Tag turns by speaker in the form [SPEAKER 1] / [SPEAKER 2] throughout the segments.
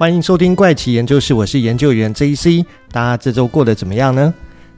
[SPEAKER 1] 欢迎收听怪奇研究室，我是研究员 JC。大家这周过得怎么样呢？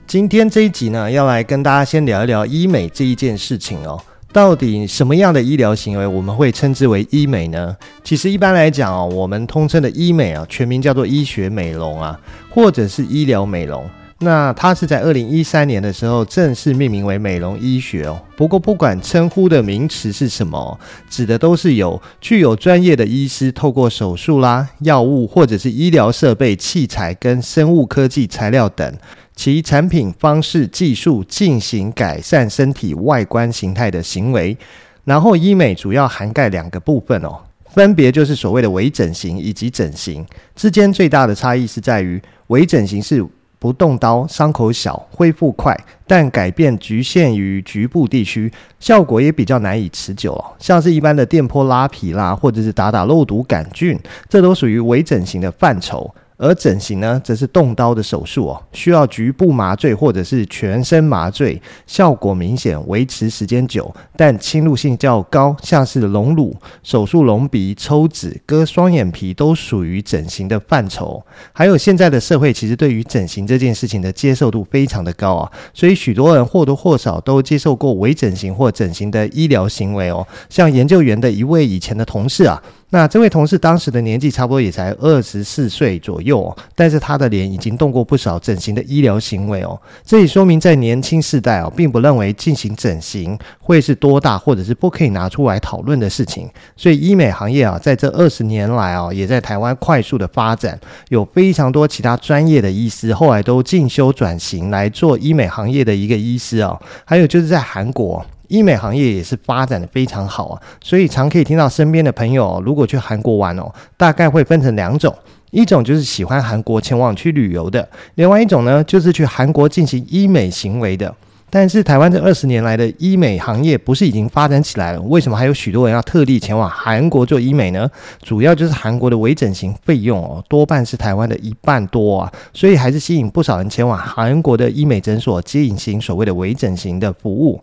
[SPEAKER 1] 今天这一集呢，要来跟大家先聊一聊医美这一件事情哦。到底什么样的医疗行为我们会称之为医美呢？其实一般来讲哦，我们通称的医美啊，全名叫做医学美容啊，或者是医疗美容。那它是在二零一三年的时候正式命名为美容医学哦。不过不管称呼的名词是什么，指的都是有具有专业的医师透过手术啦、药物或者是医疗设备、器材跟生物科技材料等其产品方式技术进行改善身体外观形态的行为。然后医美主要涵盖两个部分哦，分别就是所谓的微整形以及整形。之间最大的差异是在于微整形是。不动刀，伤口小，恢复快，但改变局限于局部地区，效果也比较难以持久哦。像是一般的电波拉皮啦，或者是打打肉毒杆菌，这都属于微整形的范畴。而整形呢，则是动刀的手术哦，需要局部麻醉或者是全身麻醉，效果明显，维持时间久，但侵入性较高，像是隆乳、手术隆鼻、抽脂、割双眼皮都属于整形的范畴。还有现在的社会其实对于整形这件事情的接受度非常的高啊，所以许多人或多或少都接受过微整形或整形的医疗行为哦。像研究员的一位以前的同事啊。那这位同事当时的年纪差不多也才二十四岁左右，但是他的脸已经动过不少整形的医疗行为哦，这也说明在年轻世代哦，并不认为进行整形会是多大或者是不可以拿出来讨论的事情。所以医美行业啊，在这二十年来啊，也在台湾快速的发展，有非常多其他专业的医师后来都进修转型来做医美行业的一个医师哦，还有就是在韩国。医美行业也是发展的非常好啊，所以常可以听到身边的朋友，如果去韩国玩哦，大概会分成两种，一种就是喜欢韩国前往去旅游的，另外一种呢，就是去韩国进行医美行为的。但是台湾这二十年来的医美行业不是已经发展起来了？为什么还有许多人要特地前往韩国做医美呢？主要就是韩国的微整形费用哦，多半是台湾的一半多啊，所以还是吸引不少人前往韩国的医美诊所进行所谓的微整形的服务。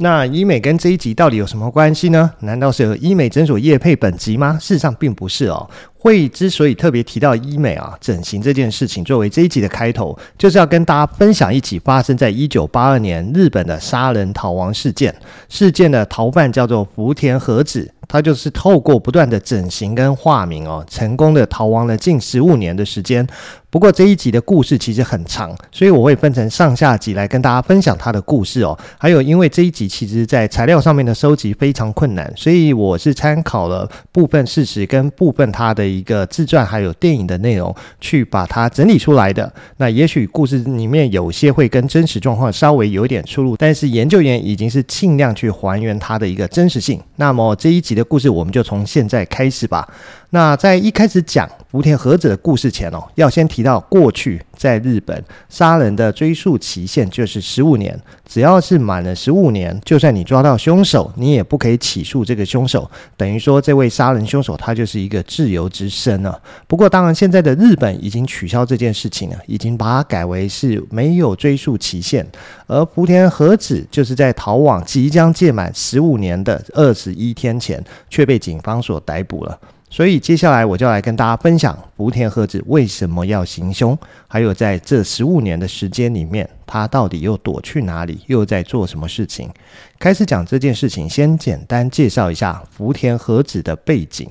[SPEAKER 1] 那医美跟这一集到底有什么关系呢？难道是有医美诊所业配本集吗？事实上并不是哦。会之所以特别提到医美啊、整形这件事情作为这一集的开头，就是要跟大家分享一起发生在一九八二年日本的杀人逃亡事件。事件的逃犯叫做福田和子。他就是透过不断的整形跟化名哦，成功的逃亡了近十五年的时间。不过这一集的故事其实很长，所以我会分成上下集来跟大家分享他的故事哦。还有，因为这一集其实在材料上面的收集非常困难，所以我是参考了部分事实跟部分他的一个自传还有电影的内容去把它整理出来的。那也许故事里面有些会跟真实状况稍微有点出入，但是研究员已经是尽量去还原它的一个真实性。那么这一集的故事，我们就从现在开始吧。那在一开始讲福田和子的故事前哦，要先提到过去在日本杀人的追诉期限就是十五年，只要是满了十五年，就算你抓到凶手，你也不可以起诉这个凶手，等于说这位杀人凶手他就是一个自由之身了。不过当然，现在的日本已经取消这件事情了，已经把它改为是没有追诉期限。而福田和子就是在逃亡即将届满十五年的二十一天前，却被警方所逮捕了。所以接下来我就来跟大家分享福田和子为什么要行凶，还有在这十五年的时间里面，他到底又躲去哪里，又在做什么事情。开始讲这件事情，先简单介绍一下福田和子的背景。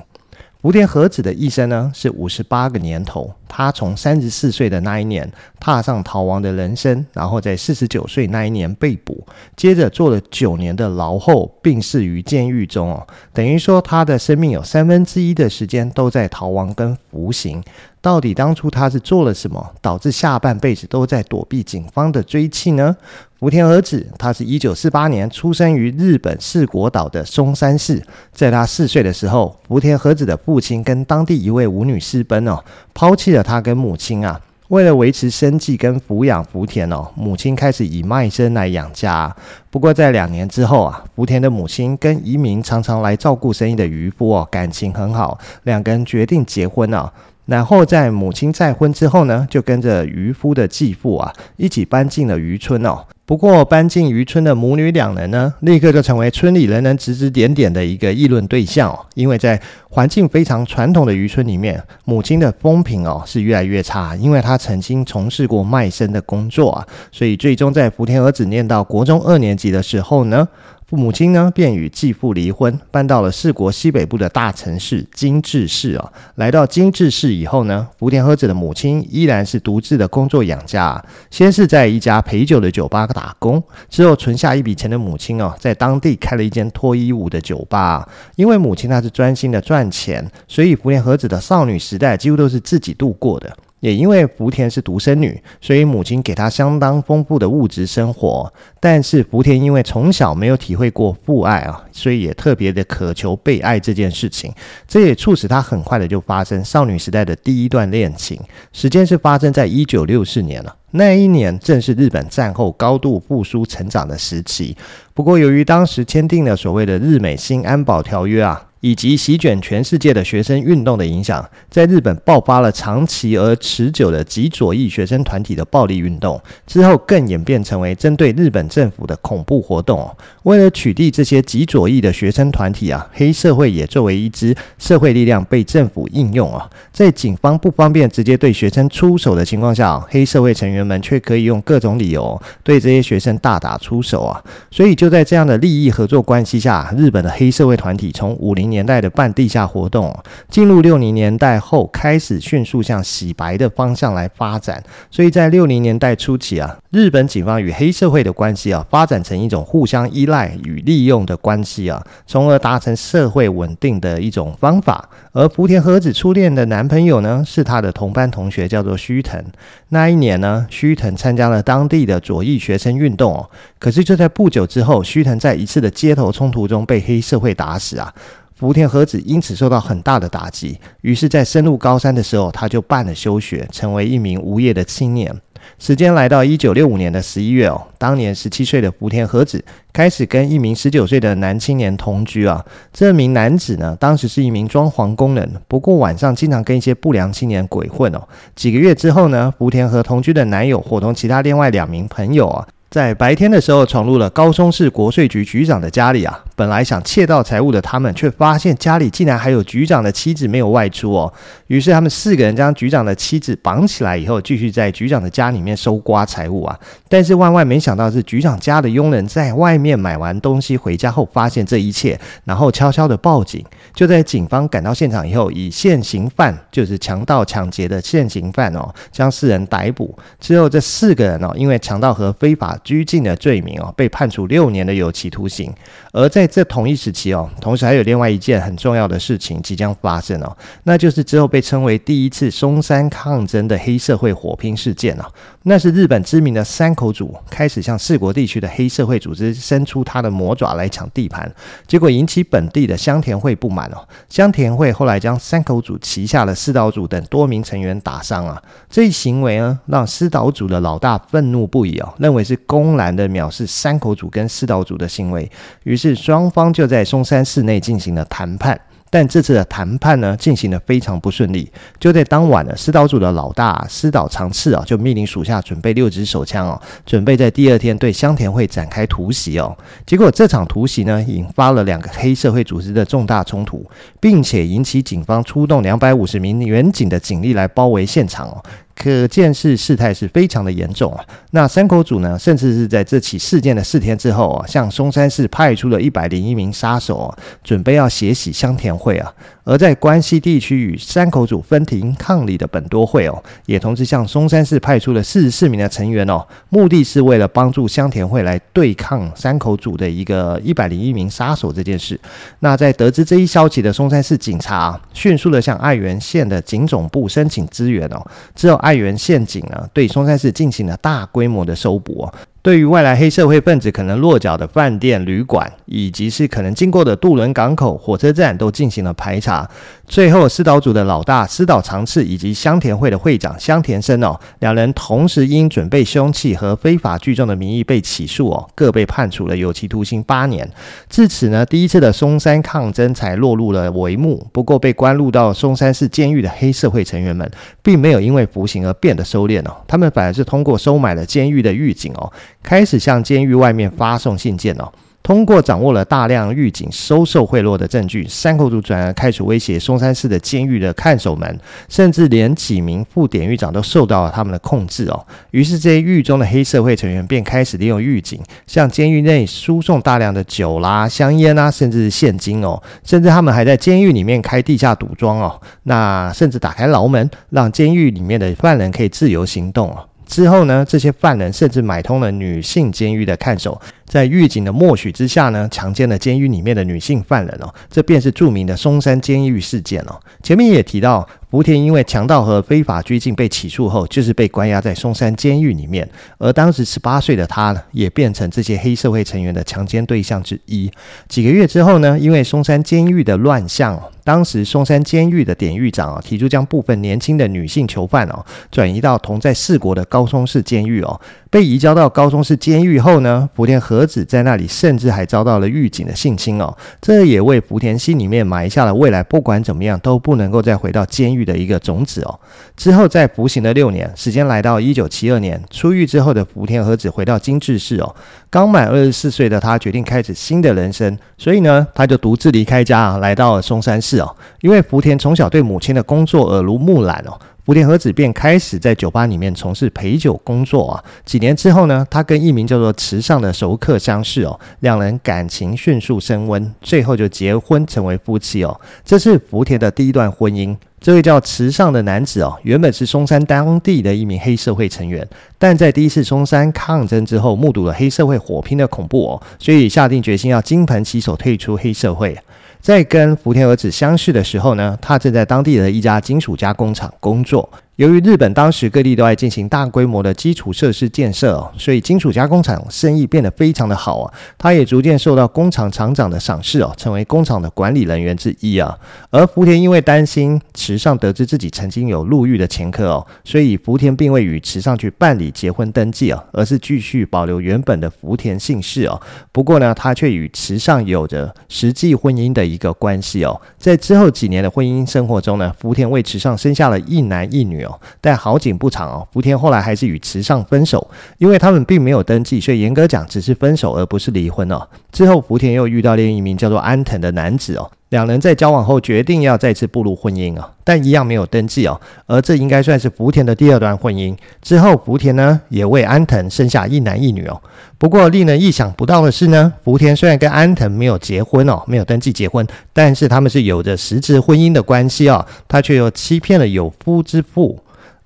[SPEAKER 1] 福田和子的一生呢，是五十八个年头。他从三十四岁的那一年踏上逃亡的人生，然后在四十九岁那一年被捕，接着坐了九年的牢后，病逝于监狱中哦。等于说，他的生命有三分之一的时间都在逃亡跟服刑。到底当初他是做了什么，导致下半辈子都在躲避警方的追缉呢？福田和子，他是一九四八年出生于日本四国岛的松山市。在他四岁的时候，福田和子的父亲跟当地一位舞女私奔哦，抛弃了他跟母亲啊。为了维持生计跟抚养福田哦，母亲开始以卖身来养家。不过在两年之后啊，福田的母亲跟移民常常来照顾生意的渔夫哦，感情很好，两个人决定结婚了。然后在母亲再婚之后呢，就跟着渔夫的继父啊一起搬进了渔村哦。不过搬进渔村的母女两人呢，立刻就成为村里人人指指点点的一个议论对象哦。因为在环境非常传统的渔村里面，母亲的风评哦是越来越差，因为她曾经从事过卖身的工作啊，所以最终在福田儿子念到国中二年级的时候呢。父母亲呢，便与继父离婚，搬到了四国西北部的大城市金治市哦。来到金治市以后呢，福田和子的母亲依然是独自的工作养家。先是在一家陪酒的酒吧打工，之后存下一笔钱的母亲哦，在当地开了一间脱衣舞的酒吧。因为母亲她是专心的赚钱，所以福田和子的少女时代几乎都是自己度过的。也因为福田是独生女，所以母亲给她相当丰富的物质生活。但是福田因为从小没有体会过父爱啊，所以也特别的渴求被爱这件事情。这也促使她很快的就发生少女时代的第一段恋情。时间是发生在一九六四年了，那一年正是日本战后高度复苏成长的时期。不过由于当时签订了所谓的日美新安保条约啊。以及席卷全世界的学生运动的影响，在日本爆发了长期而持久的极左翼学生团体的暴力运动，之后更演变成为针对日本政府的恐怖活动。为了取缔这些极左翼的学生团体啊，黑社会也作为一支社会力量被政府应用啊。在警方不方便直接对学生出手的情况下，黑社会成员们却可以用各种理由对这些学生大打出手啊。所以就在这样的利益合作关系下，日本的黑社会团体从五零年年代的半地下活动，进入六零年代后，开始迅速向洗白的方向来发展。所以在六零年代初期啊，日本警方与黑社会的关系啊，发展成一种互相依赖与利用的关系啊，从而达成社会稳定的一种方法。而福田和子初恋的男朋友呢，是他的同班同学，叫做须藤。那一年呢，须藤参加了当地的左翼学生运动哦。可是就在不久之后，须藤在一次的街头冲突中被黑社会打死啊。福田和子因此受到很大的打击，于是，在升入高三的时候，他就办了休学，成为一名无业的青年。时间来到一九六五年的十一月哦，当年十七岁的福田和子开始跟一名十九岁的男青年同居啊。这名男子呢，当时是一名装潢工人，不过晚上经常跟一些不良青年鬼混哦。几个月之后呢，福田和同居的男友伙同其他另外两名朋友啊。在白天的时候，闯入了高松市国税局局长的家里啊。本来想窃盗财物的他们，却发现家里竟然还有局长的妻子没有外出哦。于是他们四个人将局长的妻子绑起来以后，继续在局长的家里面搜刮财物啊。但是万万没想到是局长家的佣人在外面买完东西回家后，发现这一切，然后悄悄的报警。就在警方赶到现场以后，以现行犯，就是强盗抢劫的现行犯哦，将四人逮捕。之后这四个人哦，因为强盗和非法拘禁的罪名哦，被判处六年的有期徒刑。而在这同一时期哦，同时还有另外一件很重要的事情即将发生哦，那就是之后被称为第一次松山抗争的黑社会火拼事件哦。那是日本知名的山口组开始向四国地区的黑社会组织伸出他的魔爪来抢地盘，结果引起本地的香田会不满哦。香田会后来将山口组旗下的四岛组等多名成员打伤啊，这一行为呢，让四岛组的老大愤怒不已哦，认为是公然的藐视山口组跟四岛组的行为，于是双方就在松山市内进行了谈判。但这次的谈判呢，进行的非常不顺利。就在当晚呢，师岛组的老大师岛长次啊，就命令属下准备六支手枪哦，准备在第二天对香田会展开突袭哦。结果这场突袭呢，引发了两个黑社会组织的重大冲突，并且引起警方出动两百五十名远警的警力来包围现场哦。可见是事态是非常的严重啊！那山口组呢，甚至是在这起事件的四天之后啊，向松山市派出了一百零一名杀手啊，准备要血洗香田会啊。而在关西地区与山口组分庭抗礼的本多会哦，也同时向松山市派出了四十四名的成员哦，目的是为了帮助香田会来对抗山口组的一个一百零一名杀手这件事。那在得知这一消息的松山市警察，迅速的向爱媛县的警总部申请支援哦。之后，爱媛县警呢对松山市进行了大规模的搜捕哦。对于外来黑社会分子可能落脚的饭店、旅馆，以及是可能经过的渡轮港口、火车站，都进行了排查。最后，师岛组的老大师岛长次以及香田会的会长香田生哦，两人同时因准备凶器和非法聚众的名义被起诉哦，各被判处了有期徒刑八年。至此呢，第一次的松山抗争才落入了帷幕。不过，被关入到松山市监狱的黑社会成员们，并没有因为服刑而变得收敛哦，他们反而是通过收买了监狱的狱警哦，开始向监狱外面发送信件哦。通过掌握了大量狱警收受贿赂的证据，山口组转而开始威胁松山市的监狱的看守们，甚至连几名副典狱长都受到了他们的控制哦。于是这些狱中的黑社会成员便开始利用狱警向监狱内输送大量的酒啦、香烟啊，甚至是现金哦。甚至他们还在监狱里面开地下赌庄哦，那甚至打开牢门，让监狱里面的犯人可以自由行动哦。之后呢，这些犯人甚至买通了女性监狱的看守。在狱警的默许之下呢，强奸了监狱里面的女性犯人哦，这便是著名的松山监狱事件哦。前面也提到，福田因为强盗和非法拘禁被起诉后，就是被关押在松山监狱里面。而当时十八岁的他呢，也变成这些黑社会成员的强奸对象之一。几个月之后呢，因为松山监狱的乱象，当时松山监狱的典狱长啊，提出将部分年轻的女性囚犯哦，转移到同在四国的高松市监狱哦。被移交到高松市监狱后呢，福田和和子在那里甚至还遭到了狱警的性侵哦，这也为福田心里面埋下了未来不管怎么样都不能够再回到监狱的一个种子哦。之后在服刑的六年，时间来到一九七二年，出狱之后的福田和子回到京治市哦，刚满二十四岁的他决定开始新的人生，所以呢，他就独自离开家啊，来到了松山市哦。因为福田从小对母亲的工作耳濡目染哦。福田和子便开始在酒吧里面从事陪酒工作啊。几年之后呢，他跟一名叫做池上的熟客相识哦，两人感情迅速升温，最后就结婚成为夫妻哦。这是福田的第一段婚姻。这位叫池上的男子哦，原本是松山当地的一名黑社会成员，但在第一次松山抗争之后，目睹了黑社会火拼的恐怖哦，所以下定决心要金盆洗手，退出黑社会。在跟福田和子相识的时候呢，他正在当地的一家金属加工厂工作。由于日本当时各地都在进行大规模的基础设施建设哦，所以金属加工厂生意变得非常的好啊。他也逐渐受到工厂厂长的赏识哦，成为工厂的管理人员之一啊。而福田因为担心池上得知自己曾经有入狱的前科哦，所以福田并未与池上去办理结婚登记啊，而是继续保留原本的福田姓氏哦。不过呢，他却与池上有着实际婚姻的一个关系哦。在之后几年的婚姻生活中呢，福田为池上生下了一男一女哦。但好景不长哦，福田后来还是与池上分手，因为他们并没有登记，所以严格讲只是分手而不是离婚哦。之后福田又遇到另一名叫做安藤的男子哦，两人在交往后决定要再次步入婚姻哦，但一样没有登记哦。而这应该算是福田的第二段婚姻。之后福田呢也为安藤生下一男一女哦。不过令人意想不到的是呢，福田虽然跟安藤没有结婚哦，没有登记结婚，但是他们是有着实质婚姻的关系哦，他却又欺骗了有夫之妇。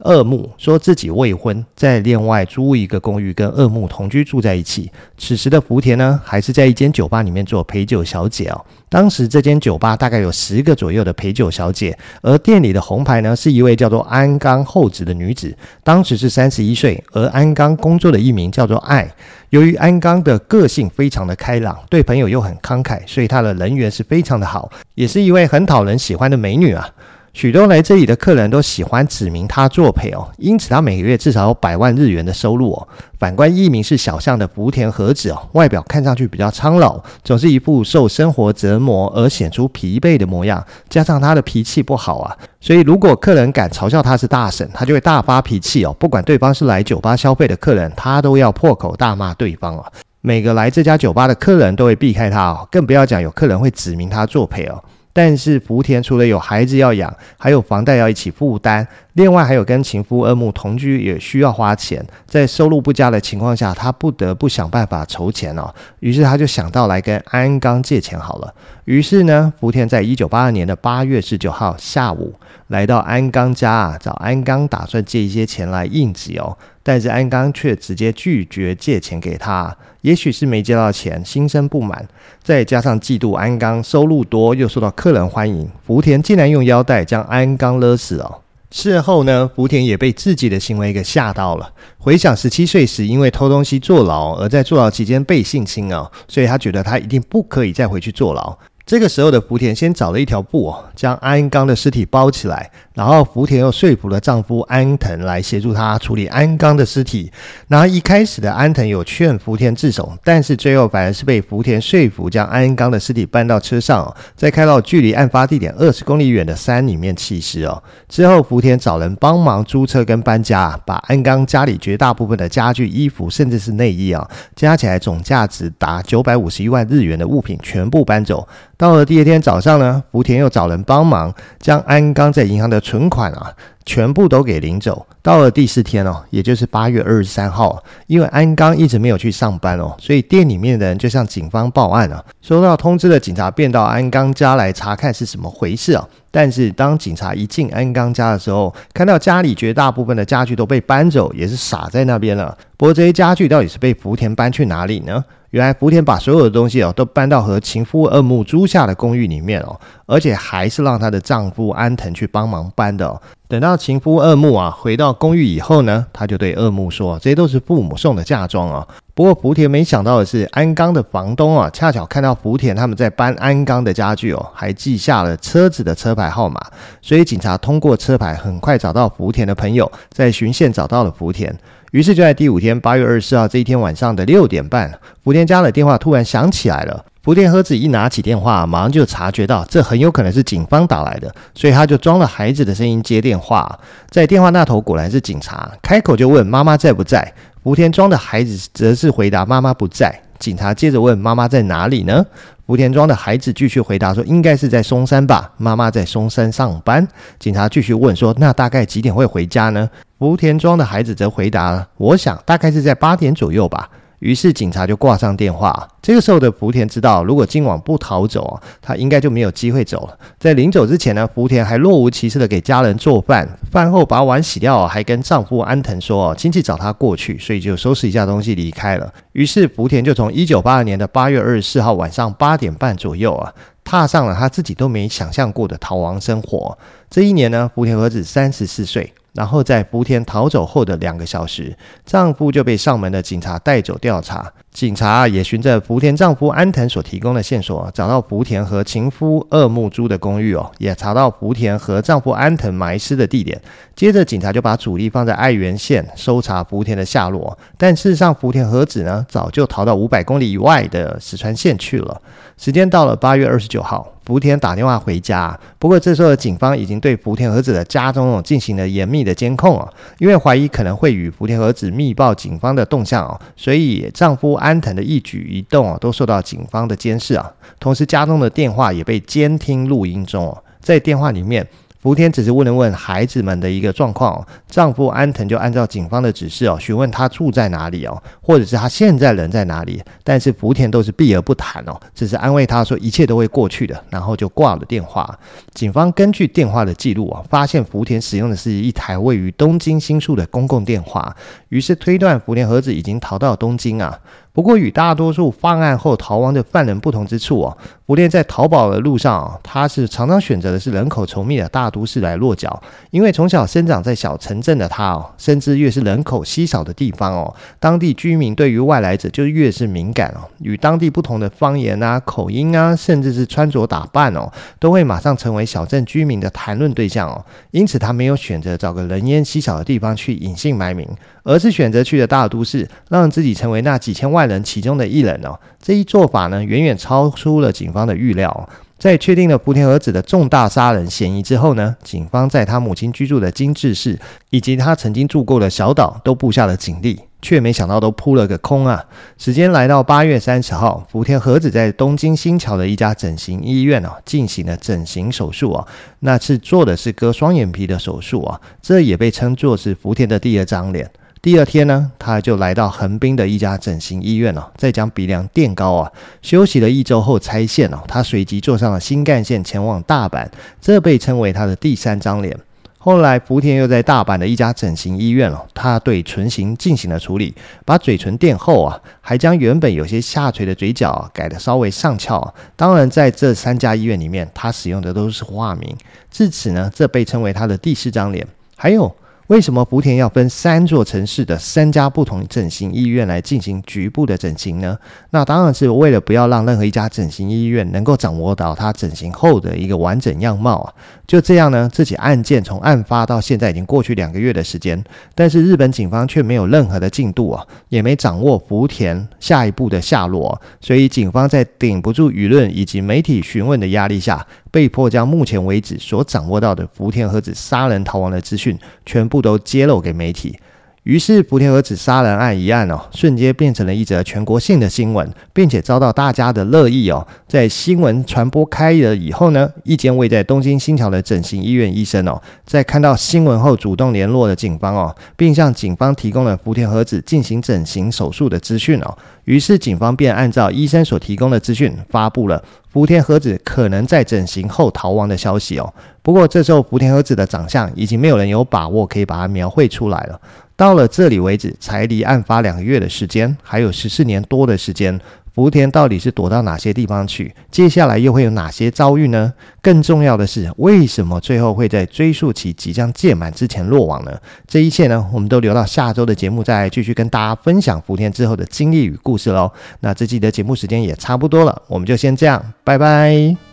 [SPEAKER 1] 二木说自己未婚，在另外租一个公寓跟二木同居住在一起。此时的福田呢，还是在一间酒吧里面做陪酒小姐哦。当时这间酒吧大概有十个左右的陪酒小姐，而店里的红牌呢，是一位叫做安冈厚子的女子，当时是三十一岁。而安冈工作的一名叫做爱。由于安冈的个性非常的开朗，对朋友又很慷慨，所以她的人缘是非常的好，也是一位很讨人喜欢的美女啊。许多来这里的客人都喜欢指名他作陪哦，因此他每个月至少有百万日元的收入哦。反观一名是小巷的福田和子哦，外表看上去比较苍老，总是一副受生活折磨而显出疲惫的模样，加上他的脾气不好啊，所以如果客人敢嘲笑他是大婶，他就会大发脾气哦。不管对方是来酒吧消费的客人，他都要破口大骂对方哦。每个来这家酒吧的客人都会避开他哦，更不要讲有客人会指名他作陪哦。但是福田除了有孩子要养，还有房贷要一起负担，另外还有跟情夫二木同居也需要花钱，在收入不佳的情况下，他不得不想办法筹钱哦。于是他就想到来跟安冈借钱好了。于是呢，福田在一九八二年的八月十九号下午来到安冈家啊，找安冈打算借一些钱来应急哦。但是安冈却直接拒绝借钱给他，也许是没借到钱，心生不满，再加上嫉妒安冈收入多又受到客人欢迎，福田竟然用腰带将安冈勒死哦。事后呢，福田也被自己的行为给吓到了。回想十七岁时因为偷东西坐牢，而在坐牢期间被性侵啊，所以他觉得他一定不可以再回去坐牢。这个时候的福田先找了一条布哦，将安冈的尸体包起来，然后福田又说服了丈夫安藤来协助他处理安冈的尸体。然后一开始的安藤有劝福田自首，但是最后反而是被福田说服，将安冈的尸体搬到车上，再开到距离案发地点二十公里远的山里面弃尸哦。之后福田找人帮忙租车跟搬家，把安冈家里绝大部分的家具、衣服，甚至是内衣啊，加起来总价值达九百五十一万日元的物品全部搬走。到了第二天早上呢，福田又找人帮忙，将安刚在银行的存款啊，全部都给领走。到了第四天哦，也就是八月二十三号，因为安刚一直没有去上班哦，所以店里面的人就向警方报案了。收到通知的警察便到安刚家来查看是怎么回事啊。但是当警察一进安刚家的时候，看到家里绝大部分的家具都被搬走，也是傻在那边了。不过这些家具到底是被福田搬去哪里呢？原来福田把所有的东西哦都搬到和情夫二木租下的公寓里面哦，而且还是让她的丈夫安藤去帮忙搬的哦。等到情夫二木啊回到公寓以后呢，他就对二木说：“这些都是父母送的嫁妆啊。”不过福田没想到的是，安钢的房东啊恰巧看到福田他们在搬安钢的家具哦，还记下了车子的车牌号码，所以警察通过车牌很快找到福田的朋友，在巡线找到了福田。于是就在第五天八月二十四号这一天晚上的六点半，福田家的电话突然响起来了。福田和子一拿起电话，马上就察觉到这很有可能是警方打来的，所以他就装了孩子的声音接电话。在电话那头果然是警察，开口就问妈妈在不在。福田庄的孩子则是回答妈妈不在。警察接着问妈妈在哪里呢？福田庄的孩子继续回答说应该是在松山吧，妈妈在松山上班。警察继续问说那大概几点会回家呢？福田庄的孩子则回答：“我想大概是在八点左右吧。”于是警察就挂上电话。这个时候的福田知道，如果今晚不逃走啊，他应该就没有机会走了。在临走之前呢，福田还若无其事的给家人做饭，饭后把碗洗掉，还跟丈夫安藤说：“亲戚找他过去，所以就收拾一下东西离开了。”于是福田就从一九八二年的八月二十四号晚上八点半左右啊，踏上了他自己都没想象过的逃亡生活。这一年呢，福田和子三十四岁。然后在福田逃走后的两个小时，丈夫就被上门的警察带走调查。警察也循着福田丈夫安藤所提供的线索，找到福田和情夫二木珠的公寓哦，也查到福田和丈夫安藤埋尸的地点。接着，警察就把主力放在爱媛县，搜查福田的下落。但事实上，福田和子呢，早就逃到五百公里以外的石川县去了。时间到了八月二十九号。福田打电话回家，不过这时候警方已经对福田和子的家中进行了严密的监控哦，因为怀疑可能会与福田和子密报警方的动向哦，所以丈夫安藤的一举一动哦都受到警方的监视啊，同时家中的电话也被监听录音中哦，在电话里面。福田只是问了问孩子们的一个状况，丈夫安藤就按照警方的指示哦，询问他住在哪里哦，或者是他现在人在哪里。但是福田都是避而不谈哦，只是安慰他说一切都会过去的，然后就挂了电话。警方根据电话的记录啊，发现福田使用的是一台位于东京新宿的公共电话，于是推断福田和子已经逃到东京啊。不过，与大多数犯案后逃亡的犯人不同之处哦，福田在逃跑的路上，他是常常选择的是人口稠密的大都市来落脚。因为从小生长在小城镇的他哦，深知越是人口稀少的地方哦，当地居民对于外来者就越是敏感哦，与当地不同的方言啊、口音啊，甚至是穿着打扮哦，都会马上成为小镇居民的谈论对象哦。因此，他没有选择找个人烟稀少的地方去隐姓埋名，而是选择去了大都市，让自己成为那几千万。人其中的一人哦，这一做法呢，远远超出了警方的预料。在确定了福田和子的重大杀人嫌疑之后呢，警方在他母亲居住的金治市以及他曾经住过的小岛都布下了警力，却没想到都扑了个空啊！时间来到八月三十号，福田和子在东京新桥的一家整形医院哦，进行了整形手术啊，那次做的是割双眼皮的手术啊，这也被称作是福田的第二张脸。第二天呢，他就来到横滨的一家整形医院了，再将鼻梁垫高啊。休息了一周后拆线了，他随即坐上了新干线前往大阪，这被称为他的第三张脸。后来福田又在大阪的一家整形医院了，他对唇形进行了处理，把嘴唇垫厚啊，还将原本有些下垂的嘴角改得稍微上翘。当然，在这三家医院里面，他使用的都是化名。至此呢，这被称为他的第四张脸。还有。为什么福田要分三座城市的三家不同整形医院来进行局部的整形呢？那当然是为了不要让任何一家整形医院能够掌握到他整形后的一个完整样貌啊。就这样呢，这起案件从案发到现在已经过去两个月的时间，但是日本警方却没有任何的进度啊，也没掌握福田下一步的下落，所以警方在顶不住舆论以及媒体询问的压力下，被迫将目前为止所掌握到的福田和子杀人逃亡的资讯全部都揭露给媒体。于是，福田和子杀人案一案哦，瞬间变成了一则全国性的新闻，并且遭到大家的热议哦。在新闻传播开了以后呢，一间位在东京新桥的整形医院医生哦，在看到新闻后主动联络了警方哦，并向警方提供了福田和子进行整形手术的资讯哦。于是，警方便按照医生所提供的资讯，发布了福田和子可能在整形后逃亡的消息哦。不过，这时候福田和子的长相已经没有人有把握可以把它描绘出来了。到了这里为止，才离案发两个月的时间，还有十四年多的时间，福田到底是躲到哪些地方去？接下来又会有哪些遭遇呢？更重要的是，为什么最后会在追溯期即将届满之前落网呢？这一切呢，我们都留到下周的节目再继续跟大家分享福田之后的经历与故事喽。那这期的节目时间也差不多了，我们就先这样，拜拜。